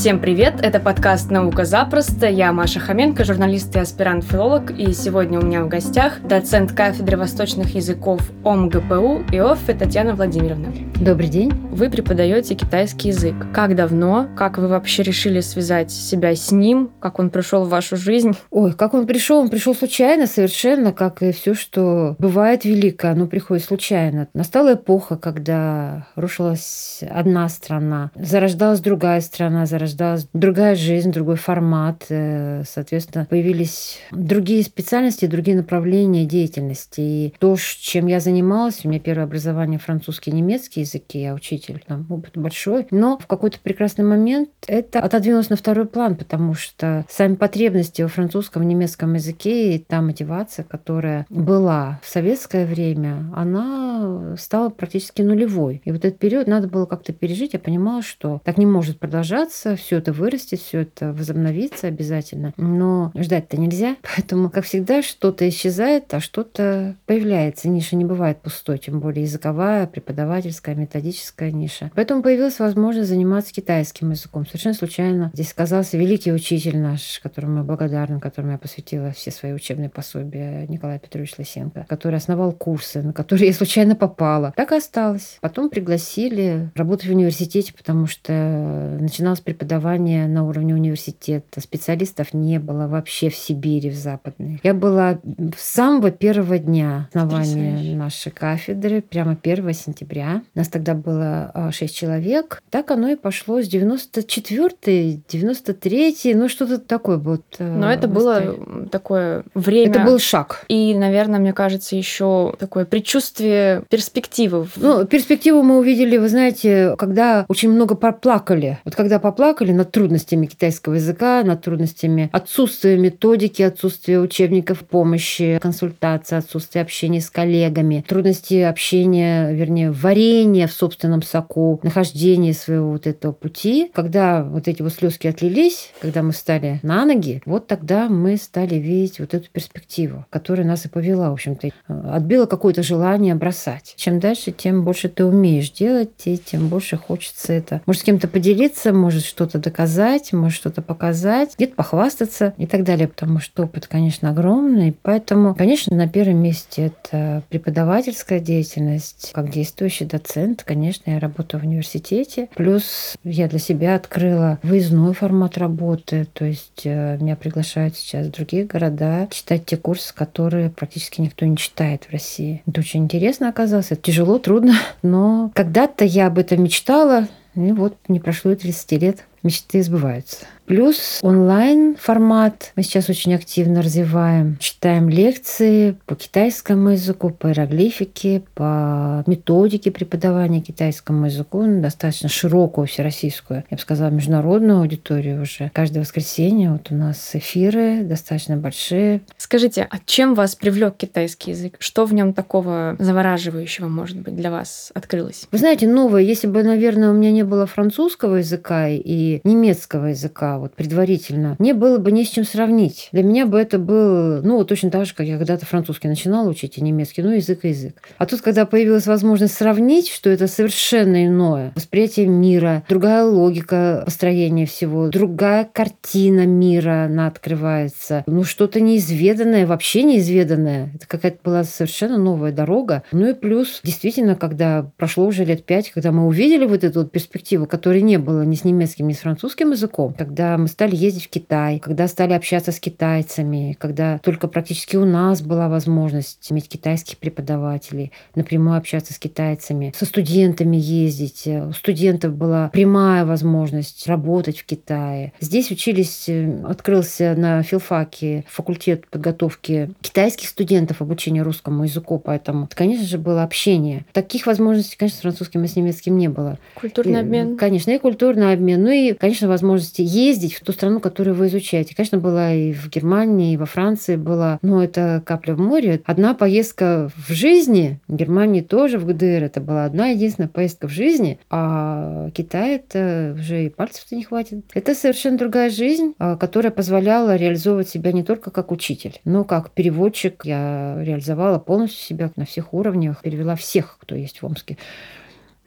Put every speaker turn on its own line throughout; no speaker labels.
Всем привет! Это подкаст «Наука запросто». Я Маша Хоменко, журналист и аспирант-филолог. И сегодня у меня в гостях доцент кафедры восточных языков ОМГПУ ИОФ Татьяна Владимировна.
Добрый день.
Вы преподаете китайский язык. Как давно? Как вы вообще решили связать себя с ним? Как он пришел в вашу жизнь?
Ой, как он пришел? Он пришел случайно совершенно, как и все, что бывает великое, оно приходит случайно. Настала эпоха, когда рушилась одна страна, зарождалась другая страна, зарождалась рождалась другая жизнь, другой формат. Э, соответственно, появились другие специальности, другие направления деятельности. И то, чем я занималась, у меня первое образование французский, немецкий языки, я учитель, там опыт большой. Но в какой-то прекрасный момент это отодвинулось на второй план, потому что сами потребности во французском, немецком языке и та мотивация, которая была в советское время, она стала практически нулевой. И вот этот период надо было как-то пережить. Я понимала, что так не может продолжаться, все это вырастет, все это возобновится обязательно. Но ждать-то нельзя. Поэтому, как всегда, что-то исчезает, а что-то появляется. Ниша не бывает пустой, тем более языковая, преподавательская, методическая ниша. Поэтому появилась возможность заниматься китайским языком. Совершенно случайно здесь оказался великий учитель наш, которому я благодарна, которому я посвятила все свои учебные пособия, Николай Петрович Лысенко, который основал курсы, на которые я случайно попала. Так и осталось. Потом пригласили работать в университете, потому что начиналось преподавание преподавания на уровне университета. Специалистов не было вообще в Сибири, в Западной. Я была с самого первого дня основания нашей кафедры, прямо 1 сентября. Нас тогда было 6 а, человек. Так оно и пошло с 94 93 ну что-то такое вот.
Э, Но это было такое время.
Это был шаг.
И, наверное, мне кажется, еще такое предчувствие перспективы.
Ну, перспективу мы увидели, вы знаете, когда очень много поплакали. Вот когда поплакали, плакали над трудностями китайского языка, над трудностями отсутствия методики, отсутствия учебников помощи, консультации, отсутствия общения с коллегами, трудности общения, вернее, варенья в собственном соку, нахождения своего вот этого пути. Когда вот эти вот слезки отлились, когда мы стали на ноги, вот тогда мы стали видеть вот эту перспективу, которая нас и повела, в общем-то, отбила какое-то желание бросать. Чем дальше, тем больше ты умеешь делать, и тем больше хочется это. Может, с кем-то поделиться, может, что-то что-то доказать, может что-то показать, где-то похвастаться и так далее, потому что опыт, конечно, огромный. Поэтому, конечно, на первом месте это преподавательская деятельность. Как действующий доцент, конечно, я работаю в университете. Плюс я для себя открыла выездной формат работы, то есть э, меня приглашают сейчас в другие города читать те курсы, которые практически никто не читает в России. Это очень интересно оказалось, это тяжело, трудно, но когда-то я об этом мечтала, и вот не прошло и 30 лет мечты сбываются. Плюс онлайн-формат мы сейчас очень активно развиваем. Читаем лекции по китайскому языку, по иероглифике, по методике преподавания китайскому языку, ну, достаточно широкую всероссийскую, я бы сказала, международную аудиторию уже. Каждое воскресенье вот у нас эфиры достаточно большие.
Скажите, а чем вас привлек китайский язык? Что в нем такого завораживающего, может быть, для вас открылось?
Вы знаете, новое, если бы, наверное, у меня не было французского языка и немецкого языка, вот предварительно, мне было бы не с чем сравнить. Для меня бы это был, ну, точно так же, как я когда-то французский начинала учить, и немецкий, ну, язык и язык. А тут, когда появилась возможность сравнить, что это совершенно иное восприятие мира, другая логика построения всего, другая картина мира, она открывается. Ну, что-то неизведанное, вообще неизведанное. Это какая-то была совершенно новая дорога. Ну и плюс, действительно, когда прошло уже лет пять, когда мы увидели вот эту вот перспективу, которой не было ни с немецким, ни с французским языком, когда мы стали ездить в Китай, когда стали общаться с китайцами, когда только практически у нас была возможность иметь китайских преподавателей, напрямую общаться с китайцами, со студентами ездить. У студентов была прямая возможность работать в Китае. Здесь учились, э, открылся на филфаке факультет подготовки китайских студентов обучения русскому языку, поэтому, конечно же, было общение. Таких возможностей, конечно, с французским и с немецким не было.
Культурный
и,
обмен.
Конечно, и культурный обмен. Ну и конечно, возможности ездить в ту страну, которую вы изучаете. Конечно, была и в Германии, и во Франции была, но это капля в море. Одна поездка в жизни, в Германии тоже, в ГДР, это была одна единственная поездка в жизни, а Китай это уже и пальцев-то не хватит. Это совершенно другая жизнь, а, которая позволяла реализовывать себя не только как учитель, но как переводчик. Я реализовала полностью себя на всех уровнях, перевела всех, кто есть в Омске.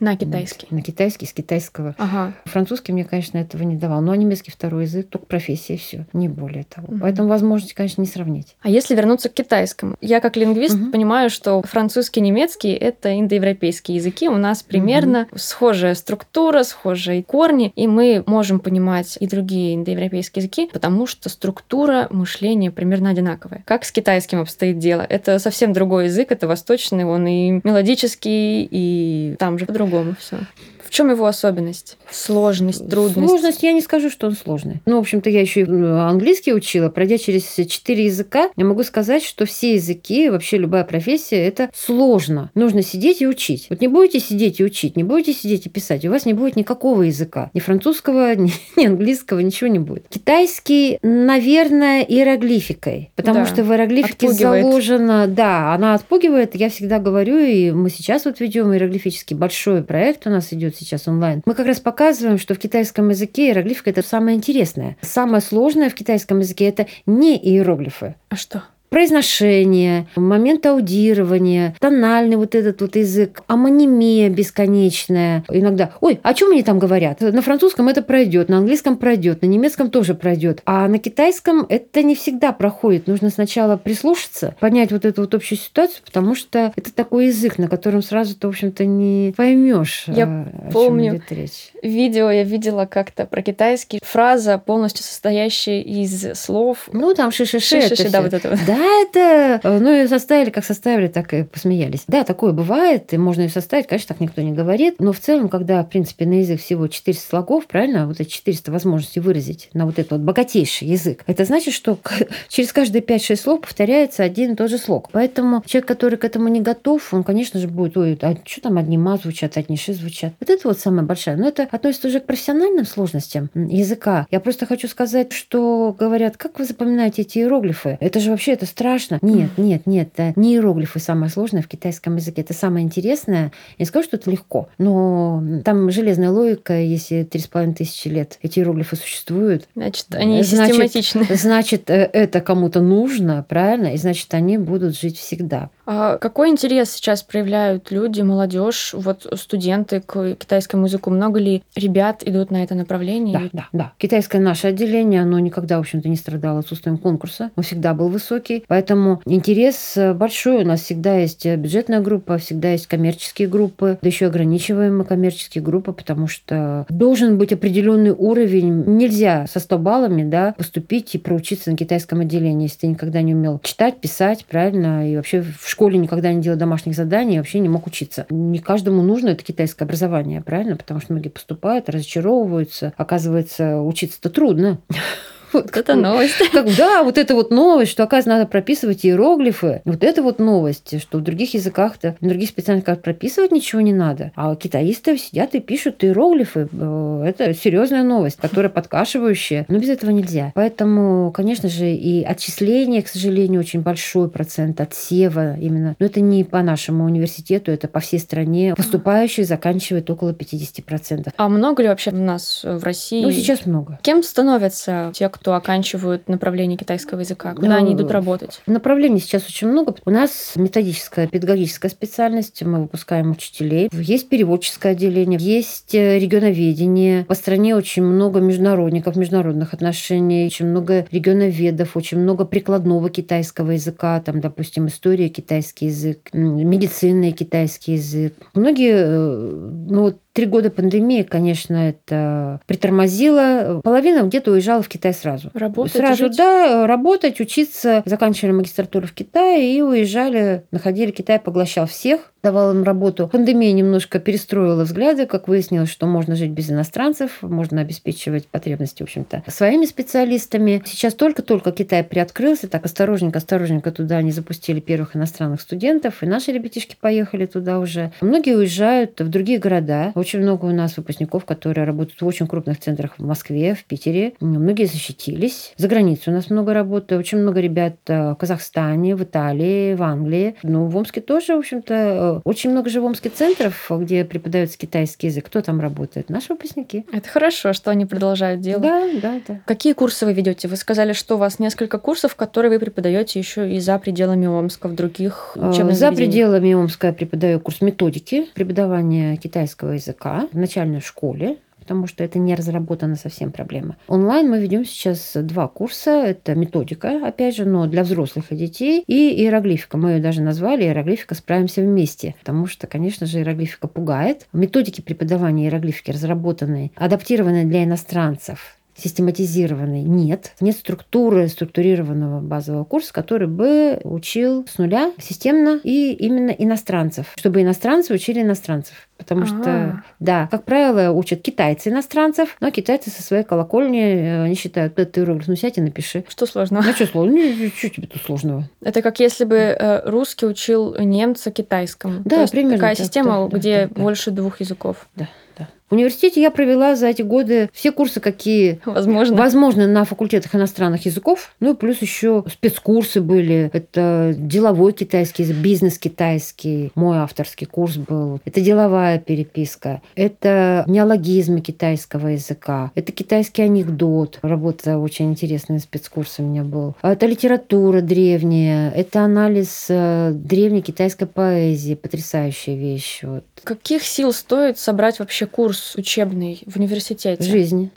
На китайский.
На китайский, с китайского.
Ага.
Французский мне, конечно, этого не давал. А немецкий второй язык, только профессия, все, не более того.
Мгм.
Поэтому возможности, конечно, не сравнить.
А если вернуться к китайскому? Я как лингвист
Мгм.
понимаю, что французский и немецкий — это индоевропейские языки. У нас примерно схожая структура, схожие корни, и мы можем понимать и другие индоевропейские языки, потому что структура мышления примерно одинаковая. Как с китайским обстоит дело? Это совсем другой язык, это восточный, он и мелодический, и там же по-другому все. В чем его особенность? Сложность, трудность?
Сложность, я не скажу, что он сложный. Ну, в общем-то, я еще и э, английский учила. Пройдя через четыре языка, я могу сказать, что все языки, вообще любая профессия, это сложно. Нужно сидеть и учить. Вот не будете сидеть и учить, не будете сидеть и писать, у вас не будет никакого языка. Ни французского, ни, ни английского, ничего не будет. Китайский, наверное, иероглификой. Потому
Да,
что в иероглифике
отпугивает.
заложено... Да, она отпугивает. Я всегда говорю, и мы сейчас вот ведем иероглифический большой проект у нас идет сейчас онлайн. Мы как раз показываем, что в китайском языке иероглифика это самое интересное. Самое сложное в китайском языке это не иероглифы.
А что?
Произношение, момент аудирования, тональный вот этот вот язык, амонимия бесконечная. Иногда, ой, о чем они там говорят? На французском это пройдет, на английском пройдет, на немецком тоже пройдет. А на китайском это не всегда проходит. Нужно сначала прислушаться, понять вот эту вот общую ситуацию, потому что это такой язык, на котором сразу ты, в общем-то, не поймешь,
Я
о
помню.
чем идет речь.
Видео я видела как-то про китайский. Фраза, полностью состоящая из слов.
Ну, там шишиши,
да, вот это вот.
Да, это... э, Ну, ее составили, как составили, так и посмеялись. Да, такое бывает, и можно ее составить, конечно, так никто не говорит. Но в целом, когда, в принципе, на язык всего 400 слогов, правильно, вот эти 400 возможностей выразить на вот этот вот богатейший язык, это значит, что через каждые 5-6 слов повторяется один и тот же слог. Поэтому человек, который к этому не готов, он, конечно же, будет, ой, а что там одни ма звучат, одни ши звучат. Вот это вот самая большая. Но это относится уже к профессиональным сложностям языка. Я просто хочу сказать, что говорят, как вы запоминаете эти иероглифы? Это же вообще это страшно. Нет, нет, нет, не иероглифы самое сложное в китайском языке. Это самое интересное. Я не скажу, что это легко, но там железная логика, если три с половиной тысячи лет эти иероглифы существуют,
Значит, они
Значит,
систематичны.
значит, э, это кому-то нужно, правильно? И значит, они будут жить всегда.
А какой интерес сейчас проявляют люди, молодежь, вот студенты к китайскому языку? Много ли ребят идут на это направление?
Да, да, да. Китайское наше отделение, оно никогда, в общем-то, не страдало отсутствием конкурса. Он всегда был высокий. Поэтому интерес э, большой. У нас всегда есть э, бюджетная группа, всегда есть коммерческие группы. Да еще ограничиваем мы коммерческие группы, потому что должен быть определенный уровень. Нельзя со 100 баллами да, поступить и проучиться на китайском отделении, если ты никогда не умел читать, писать, правильно, и вообще в школе никогда не делал домашних заданий, и вообще не мог учиться. Не каждому нужно это китайское образование, правильно? Потому что многие поступают, разочаровываются. Оказывается, учиться-то трудно. Вот
это новость.
как, да, вот эта вот новость, что, оказывается, надо прописывать иероглифы. Вот это вот новость, что в других языках-то, в других специальностях прописывать ничего не надо. А китаисты сидят и пишут иероглифы. Э, Это серьезная новость, которая подкашивающая. Но без этого нельзя. Поэтому, конечно же, и отчисление, к сожалению, очень большой процент отсева именно. Но это не по нашему университету, это по всей стране. Поступающих заканчивает около 50%.
А много ли вообще у нас в России?
Ну, сейчас много.
Кем становятся те, кто оканчивают направление китайского языка? Куда
Ну,
они идут работать?
Направлений сейчас очень много. У нас методическая, педагогическая специальность, мы выпускаем учителей. Есть переводческое отделение, есть э, регионоведение. По стране очень много международников, международных отношений, очень много регионоведов, очень много прикладного китайского языка, там, допустим, история китайский язык, медицина китайский язык. Многие, э, ну вот Три года пандемии, конечно, это притормозило. Половина где-то уезжала в Китай сразу.
Работать,
Сразу,
жить?
да, работать, учиться. Заканчивали магистратуру в Китае и уезжали, находили Китай, поглощал всех давал им работу. Пандемия немножко перестроила взгляды, как выяснилось, что можно жить без иностранцев, можно обеспечивать потребности, в общем-то, своими специалистами. Сейчас только-только Китай приоткрылся, так осторожненько, осторожненько туда они запустили первых иностранных студентов, и наши ребятишки поехали туда уже. Многие уезжают в другие города, Очень много у нас выпускников, которые работают в очень крупных центрах в Москве, в Питере. Многие защитились. За границей у нас много работы. Очень много ребят э, в Казахстане, в Италии, в Англии. Ну, в Омске тоже, в общем-то, э, очень много же в Омске центров, где преподается китайский язык. Кто там работает? Наши выпускники.
Это хорошо, что они продолжают делать.
Да, да, да.
Какие курсы вы ведете? Вы сказали, что у вас несколько курсов, которые вы преподаете еще и за пределами Омска, в других
Э,
учебных
За
заведениях.
пределами Омска я преподаю курс методики преподавания китайского языка в начальной школе потому что это не разработана совсем проблема. Онлайн мы ведем сейчас два курса. Это методика, опять же, но для взрослых и детей, и иероглифика. Мы ее даже назвали иероглифика «Справимся вместе», потому что, конечно же, иероглифика пугает. Методики преподавания иероглифики разработаны, адаптированы для иностранцев, систематизированной нет. Нет структуры, структурированного базового курса, который бы учил с нуля системно и именно иностранцев, чтобы иностранцы учили иностранцев. Потому что,
А.
да, как правило, учат китайцы иностранцев, но китайцы со своей колокольни, э, они считают, «Да ты иероглиф, ну сядь и напиши.
Что сложного?
Ну что сложного? Ну, что тебе тут сложного?
Это как если бы э, русский учил немца китайскому.
Да,
То есть
примерно
такая
так,
система,
да,
где
да, да.
больше двух языков.
Да. В университете я провела за эти годы все курсы, какие
Возможно.
Возможно, на факультетах иностранных языков. Ну и плюс еще спецкурсы были. Это деловой китайский бизнес китайский. Мой авторский курс был. Это деловая переписка. Это неологизмы китайского языка. Это китайский анекдот. Работа очень интересная спецкурс у меня был. Это литература древняя. Это анализ э, древней китайской поэзии. Потрясающая вещь. Вот.
Каких сил стоит собрать вообще курс учебный в университете?
Жизнь.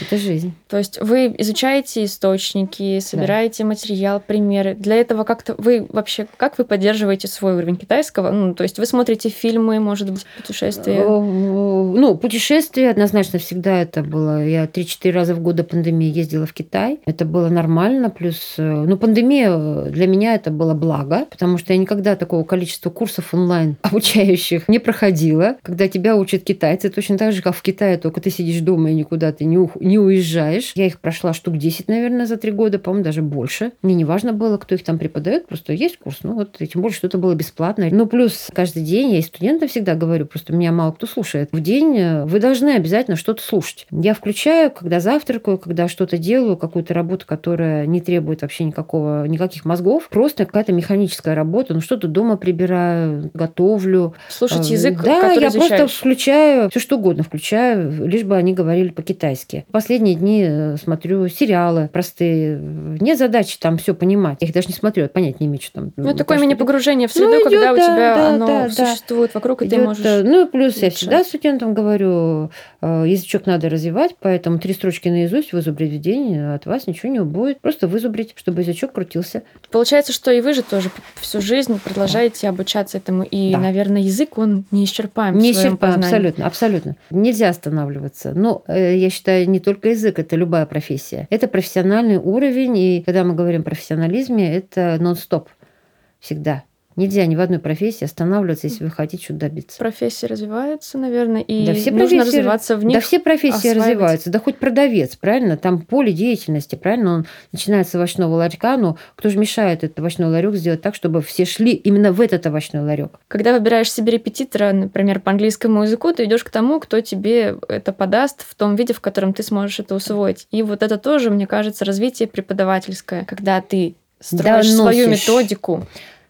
Это жизнь.
То есть вы изучаете источники, собираете материал, примеры. Для этого как-то вы вообще как вы поддерживаете свой уровень китайского? Ну, то есть вы смотрите фильмы, может быть, путешествия.
Э, Ну, путешествия однозначно всегда это было. Я 3-4 раза в год до пандемии ездила в Китай. Это было нормально. Плюс, э, ну, пандемия для меня это было благо, потому что я никогда такого количества курсов онлайн обучающих не проходила. Когда тебя учат китайцы, точно так же, как в Китае, только ты сидишь дома и никуда ты не, не уезжаешь. Я их прошла штук 10, наверное, за три года, по-моему, даже больше. Мне не важно было, кто их там преподает, просто есть курс. Ну, вот, и тем более, что это было бесплатно. Ну, плюс каждый день я и студентам всегда говорю, просто меня мало кто слушает. В день э, вы должны обязательно что-то слушать. Я включаю, когда завтракаю, когда что-то делаю, какую-то работу, которая не требует вообще никакого, никаких мозгов. Просто какая-то механическая работа. Ну, что-то дома прибираю, готовлю.
Слушать
Э,
язык,
Да, я
изучаешь.
просто включаю все что угодно, включаю, лишь бы они говорили по-китайски. Последние дни э, смотрю сериалы простые. Нет задачи там все понимать. Я их даже не смотрю, понять не имею, что там.
Ну, такое мини-погружение в
Ну,
среду, когда у
идёт, да,
тебя
да,
оно
да, да.
существует вокруг, и ты
Идёт,
можешь...
э, Ну и плюс я всегда студентам говорю, э, язычок надо развивать, поэтому три строчки наизусть вызубрить в день э, от вас ничего не убудет. Просто вызубрить, чтобы язычок крутился.
Получается, что и вы же тоже всю жизнь продолжаете обучаться этому. И,
Да.
наверное, язык, он
Не
в своем
исчерпаем, абсолютно, абсолютно. Нельзя останавливаться. Но э, я считаю, не только язык, это любая профессия. Это профессиональный уровень, и когда мы говорим о профессионализме, это нон-стоп всегда. Нельзя ни в одной профессии останавливаться, если вы хотите что-то добиться.
Профессия развивается, наверное, и
Да все
нужно развиваться в них.
Да все профессии
осваивать.
развиваются. Да хоть продавец, правильно? Там поле деятельности, правильно? Он начинается с овощного ларька, но кто же мешает этот овощной ларек сделать так, чтобы все шли именно в этот овощной ларек?
Когда выбираешь себе репетитора, например, по английскому языку, ты идешь к тому, кто тебе это подаст в том виде, в котором ты сможешь это усвоить. И вот это тоже, мне кажется, развитие преподавательское, когда ты строишь свою
Доносишь.
методику.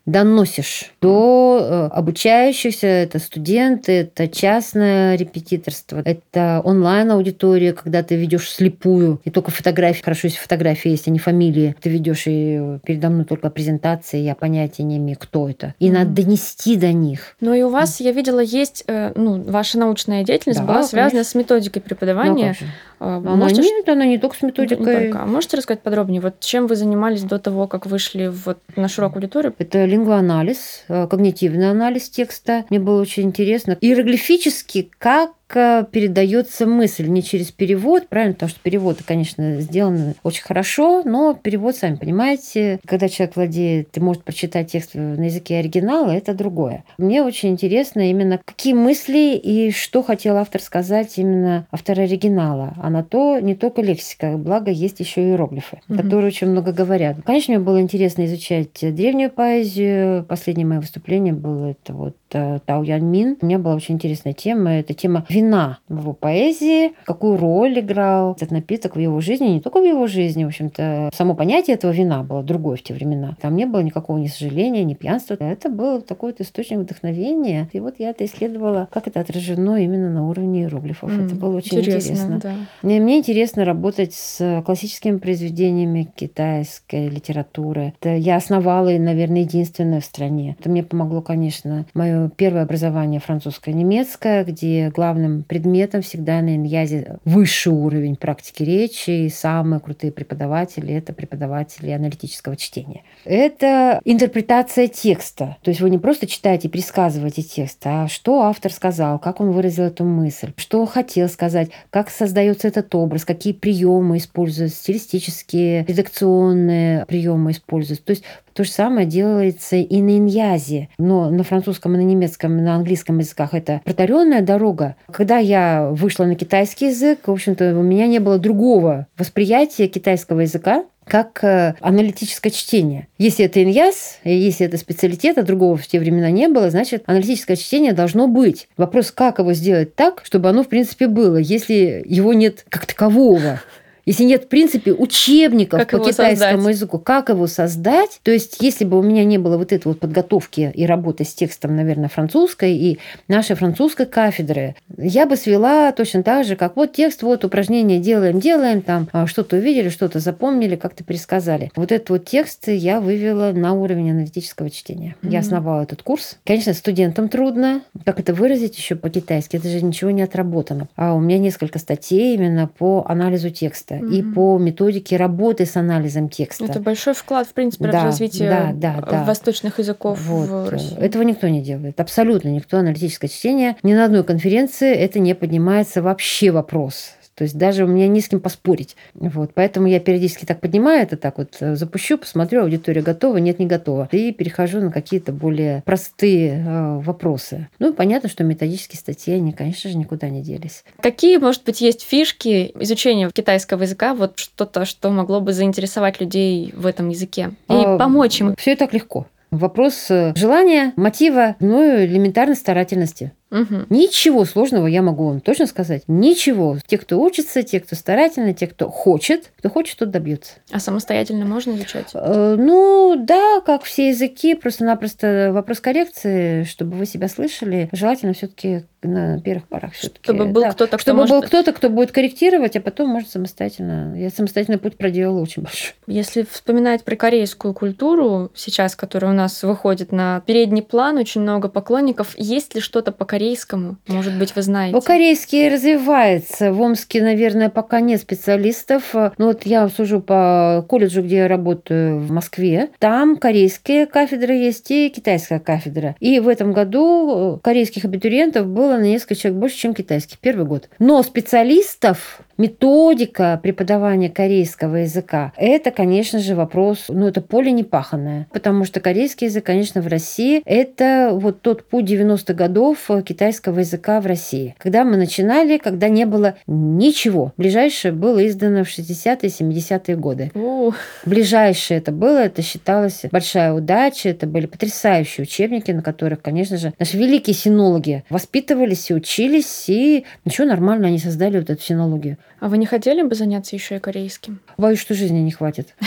Доносишь до э, обучающихся, это студенты, это частное репетиторство, это онлайн-аудитория, когда ты ведешь слепую, и только фотографии, хорошо, если фотографии есть, а не фамилии, ты ведешь и передо мной только презентации, я понятия не имею, кто это. И
Мгм.
надо донести до них.
Но и у вас, я видела, есть, э, ну, ваша научная деятельность
Да,
была связана
конечно.
с методикой
Ну, а
преподавания.
же?
А,
Она
Можете
нет, она не только с
Не
методикой.
только. А можете рассказать подробнее, вот чем вы занимались до того, как вышли вот на широкую аудиторию?
Это лингвоанализ, э, когнитивный анализ текста. Мне было очень интересно. Иероглифически, как передается мысль не через перевод, правильно, потому что перевод, конечно, сделан очень хорошо, но перевод, сами понимаете, когда человек владеет и может прочитать текст на языке оригинала, это другое. Мне очень интересно именно, какие мысли и что хотел автор сказать именно автор оригинала. А на то не только лексика, благо есть еще иероглифы, угу. которые очень много говорят. Конечно, мне было интересно изучать древнюю поэзию. Последнее мое выступление было это вот э, Тау Ян Мин. У меня была очень интересная тема. Это тема вина в его поэзии, какую роль играл этот напиток в его жизни, не только в его жизни, в общем-то, само понятие этого вина было другое в те времена. Там не было никакого ни сожаления, ни пьянства. Это был такой вот источник вдохновения. И вот я это исследовала, как это отражено именно на уровне иероглифов. Mm, это было очень интересно. интересно. Да. Мне, мне интересно работать с классическими произведениями китайской литературы. Это я основала, наверное, единственная в стране. Это мне помогло, конечно, мое первое образование французско-немецкое, где главным предметом всегда на иньязе высший уровень практики речи, и самые крутые преподаватели – это преподаватели аналитического чтения. Это интерпретация текста. То есть вы не просто читаете и пересказываете текст, а что автор сказал, как он выразил эту мысль, что хотел сказать, как создается этот образ, какие приемы используются, стилистические, редакционные приемы используются. То есть то же самое делается и на иньязе. Но на французском и на немецком, и на английском языках это протаренная дорога. Когда я вышла на китайский язык, в общем-то, у меня не было другого восприятия китайского языка, как э, аналитическое чтение. Если это иньяс, если это специалитет, а другого в те времена не было, значит, аналитическое чтение должно быть. Вопрос, как его сделать так, чтобы оно, в принципе, было, если его нет как такового. Если нет, в принципе, учебников как по китайскому создать? языку, как его создать, то есть если бы у меня не было вот этой вот подготовки и работы с текстом, наверное, французской и нашей французской кафедры, я бы свела точно так же, как вот текст, вот упражнение делаем, делаем, там а, что-то увидели, что-то запомнили, как-то пересказали. Вот этот вот текст я вывела на уровень аналитического чтения. Mm-hmm. Я основала этот курс. Конечно, студентам трудно, как это выразить еще по-китайски, это же ничего не отработано. А у меня несколько статей именно по анализу текста текста mm-hmm. и по методике работы с анализом текста.
Это большой вклад, в принципе, да, в развитие да, да, да. восточных языков вот. в России.
Этого никто не делает. Абсолютно никто. Аналитическое чтение. Ни на одной конференции это не поднимается вообще вопрос то есть даже у меня не с кем поспорить. Вот. Поэтому я периодически так поднимаю это, так вот э, запущу, посмотрю, аудитория готова, нет, не готова. И перехожу на какие-то более простые э, вопросы. Ну, понятно, что методические статьи, они, конечно же, никуда не делись.
Какие, может быть, есть фишки изучения китайского языка, вот что-то, что могло бы заинтересовать людей в этом языке и а, помочь им?
Все так легко. Вопрос э, желания, мотива, ну и элементарной старательности. Угу. Ничего сложного я могу вам точно сказать. Ничего. Те, кто учится, те, кто старательно, те, кто хочет, кто хочет, тот добьется.
А самостоятельно можно изучать?
Э, ну, да, как все языки, просто-напросто вопрос коррекции, чтобы вы себя слышали. Желательно все-таки на первых порах.
Чтобы был
да.
кто-то,
кто Чтобы может... был кто-то, кто будет корректировать, а потом может самостоятельно. Я самостоятельный путь проделала очень большой.
Если вспоминать про корейскую культуру сейчас, которая у нас выходит на передний план, очень много поклонников, есть ли что-то по корейскому корейскому? Может быть, вы знаете?
По-корейски развивается. В Омске, наверное, пока нет специалистов. Ну вот я сужу по колледжу, где я работаю в Москве. Там корейские кафедры есть и китайская кафедра. И в этом году корейских абитуриентов было на несколько человек больше, чем китайских. Первый год. Но специалистов Методика преподавания корейского языка – это, конечно же, вопрос, ну, это поле непаханное, потому что корейский язык, конечно, в России – это вот тот путь 90-х годов китайского языка в России. Когда мы начинали, когда не было ничего. Ближайшее было издано в 60-е, 70-е годы.
О.
Ближайшее это было, это считалось большая удача, это были потрясающие учебники, на которых, конечно же, наши великие синологи воспитывались и учились, и ничего нормально они создали вот эту синологию.
А вы не хотели бы заняться еще и корейским?
Боюсь, что жизни не хватит.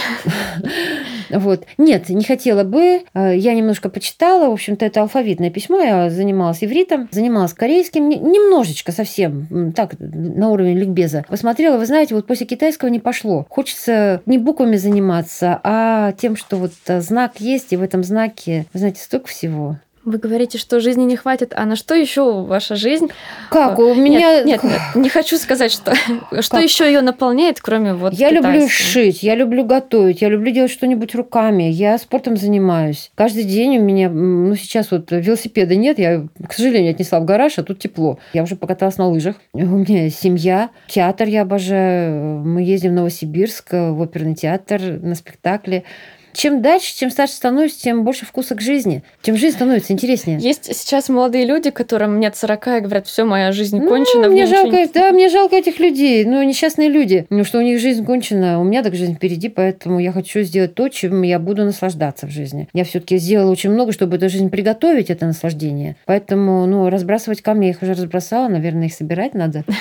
Вот. Нет, не хотела бы. Э, я немножко почитала. В общем-то, это алфавитное письмо. Я занималась ивритом, занималась корейским. Немножечко совсем, так, на уровень ликбеза. Посмотрела, вы знаете, вот после китайского не пошло. Хочется не буквами заниматься, а тем, что вот знак есть, и в этом знаке, вы знаете, столько всего.
Вы говорите, что жизни не хватит, а на что еще ваша жизнь?
Как? У меня...
Нет, нет, не хочу сказать, что, что еще ее наполняет, кроме вот
Я люблю шить, я люблю готовить, я люблю делать что-нибудь руками, я спортом занимаюсь. Каждый день у меня, ну сейчас вот велосипеда нет, я, к сожалению, отнесла в гараж, а тут тепло. Я уже покаталась на лыжах. У меня семья, театр я обожаю. Мы ездим в Новосибирск, в оперный театр на спектакле чем дальше, чем старше становишься, тем больше вкуса к жизни, тем жизнь становится интереснее.
Есть сейчас молодые люди, которым нет 40 и говорят, все, моя жизнь ну, кончена.
Мне жалко, не... да, мне жалко этих людей, ну, несчастные люди, ну, что у них жизнь кончена, у меня так жизнь впереди, поэтому я хочу сделать то, чем я буду наслаждаться в жизни. Я все-таки сделала очень много, чтобы эту жизнь приготовить, это наслаждение. Поэтому, ну, разбрасывать камни я их уже разбросала, наверное, их собирать надо.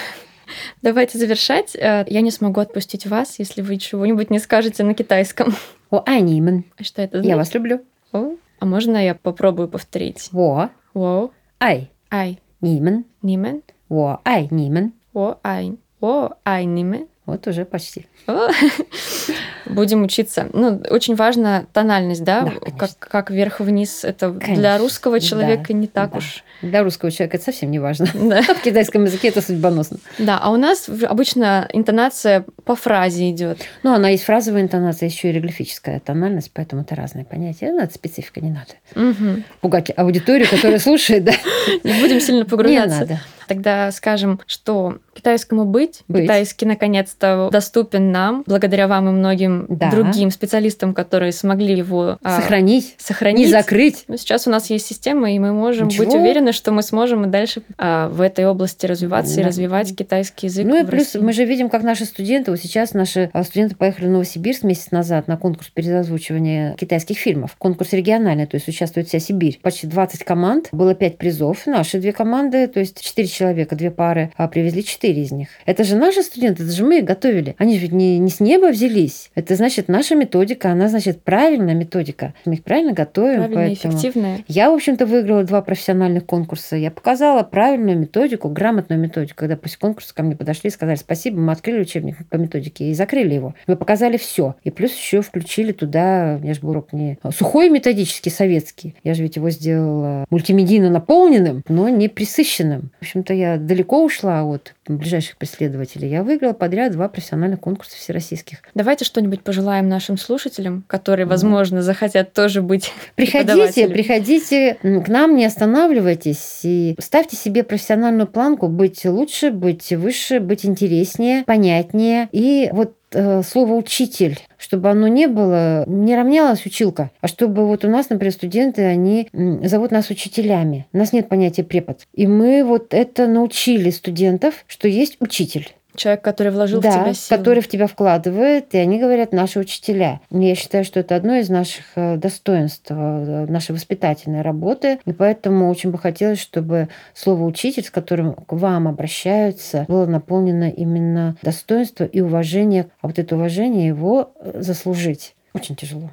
Давайте завершать. Э, я не смогу отпустить вас, если вы чего-нибудь не скажете на китайском.
О, анимен.
Что это значит?
Я вас люблю.
О, а можно я попробую повторить?
Во.
Во.
Ай.
Ай.
Нимен.
Нимен.
Во. Ай. Нимен.
Во. Ай. Во. Ай. Нимен.
Вот уже почти.
Будем учиться. Ну, очень важна тональность, да? да как, как вверх-вниз. Это конечно. для русского человека да, не так
да.
уж.
Для русского человека это совсем не важно. Да. В китайском языке это судьбоносно.
Да, а у нас обычно интонация по фразе идет.
Ну, она есть фразовая интонация, еще и иероглифическая тональность, поэтому это разные понятия. Ну, это специфика, не надо.
Угу.
Пугать аудиторию, которая слушает, да.
Не будем сильно погружаться.
Не надо.
Тогда скажем, что китайскому быть, быть. китайский наконец-то доступен нам, благодаря вам и многим да. другим специалистам, которые смогли его
сохранить,
а, сохранить,
не закрыть.
Но сейчас у нас есть система, и мы можем Ничего. быть уверены, что мы сможем и дальше а, в этой области развиваться да. и развивать китайский язык.
Ну и плюс России. мы же видим, как наши студенты, вот сейчас наши а, студенты поехали в Новосибирск месяц назад на конкурс переозвучивания китайских фильмов. Конкурс региональный, то есть участвует вся Сибирь. Почти 20 команд, было 5 призов. Наши две команды, то есть 4 человека, две пары, а привезли четыре из них. Это же наши студенты, это же мы их готовили. Они же ведь не, не с неба взялись. Это значит наша методика, она значит правильная методика. Мы их правильно готовим.
Правильная, поэтому... эффективная.
Я, в общем-то, выиграла два профессиональных конкурса. Я показала правильную методику, грамотную методику. Когда после конкурса ко мне подошли и сказали, спасибо, мы открыли учебник по методике и закрыли его. Мы показали все. И плюс еще включили туда, я же был урок не сухой методический, советский. Я же ведь его сделала мультимедийно наполненным, но не присыщенным. В общем-то, я далеко ушла от ближайших преследователей. Я выиграла подряд два профессиональных конкурса всероссийских.
Давайте что-нибудь пожелаем нашим слушателям, которые, возможно, захотят тоже быть
Приходите, приходите к нам, не останавливайтесь и ставьте себе профессиональную планку быть лучше, быть выше, быть интереснее, понятнее. И вот слово учитель, чтобы оно не было, не равнялось училка, а чтобы вот у нас, например, студенты, они зовут нас учителями. У нас нет понятия препод. И мы вот это научили студентов, что есть учитель.
Человек, который вложил
да,
в тебя силу.
который в тебя вкладывает, и они говорят наши учителя. Я считаю, что это одно из наших э, достоинств э, нашей воспитательной работы, и поэтому очень бы хотелось, чтобы слово «учитель», с которым к вам обращаются, было наполнено именно достоинство и уважение, а вот это уважение его э, заслужить очень тяжело.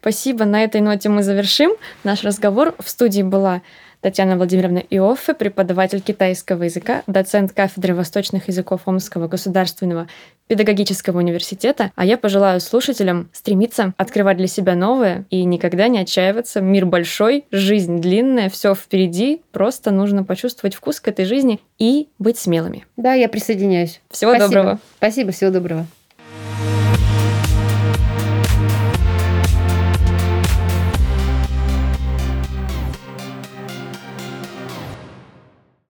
Спасибо. На этой ноте мы завершим наш разговор. В студии была Татьяна Владимировна Иоффе, преподаватель китайского языка, доцент кафедры восточных языков Омского государственного педагогического университета. А я пожелаю слушателям стремиться открывать для себя новое и никогда не отчаиваться. Мир большой, жизнь длинная, все впереди. Просто нужно почувствовать вкус к этой жизни и быть смелыми.
Да, я присоединяюсь.
Всего
Спасибо.
доброго.
Спасибо, всего доброго.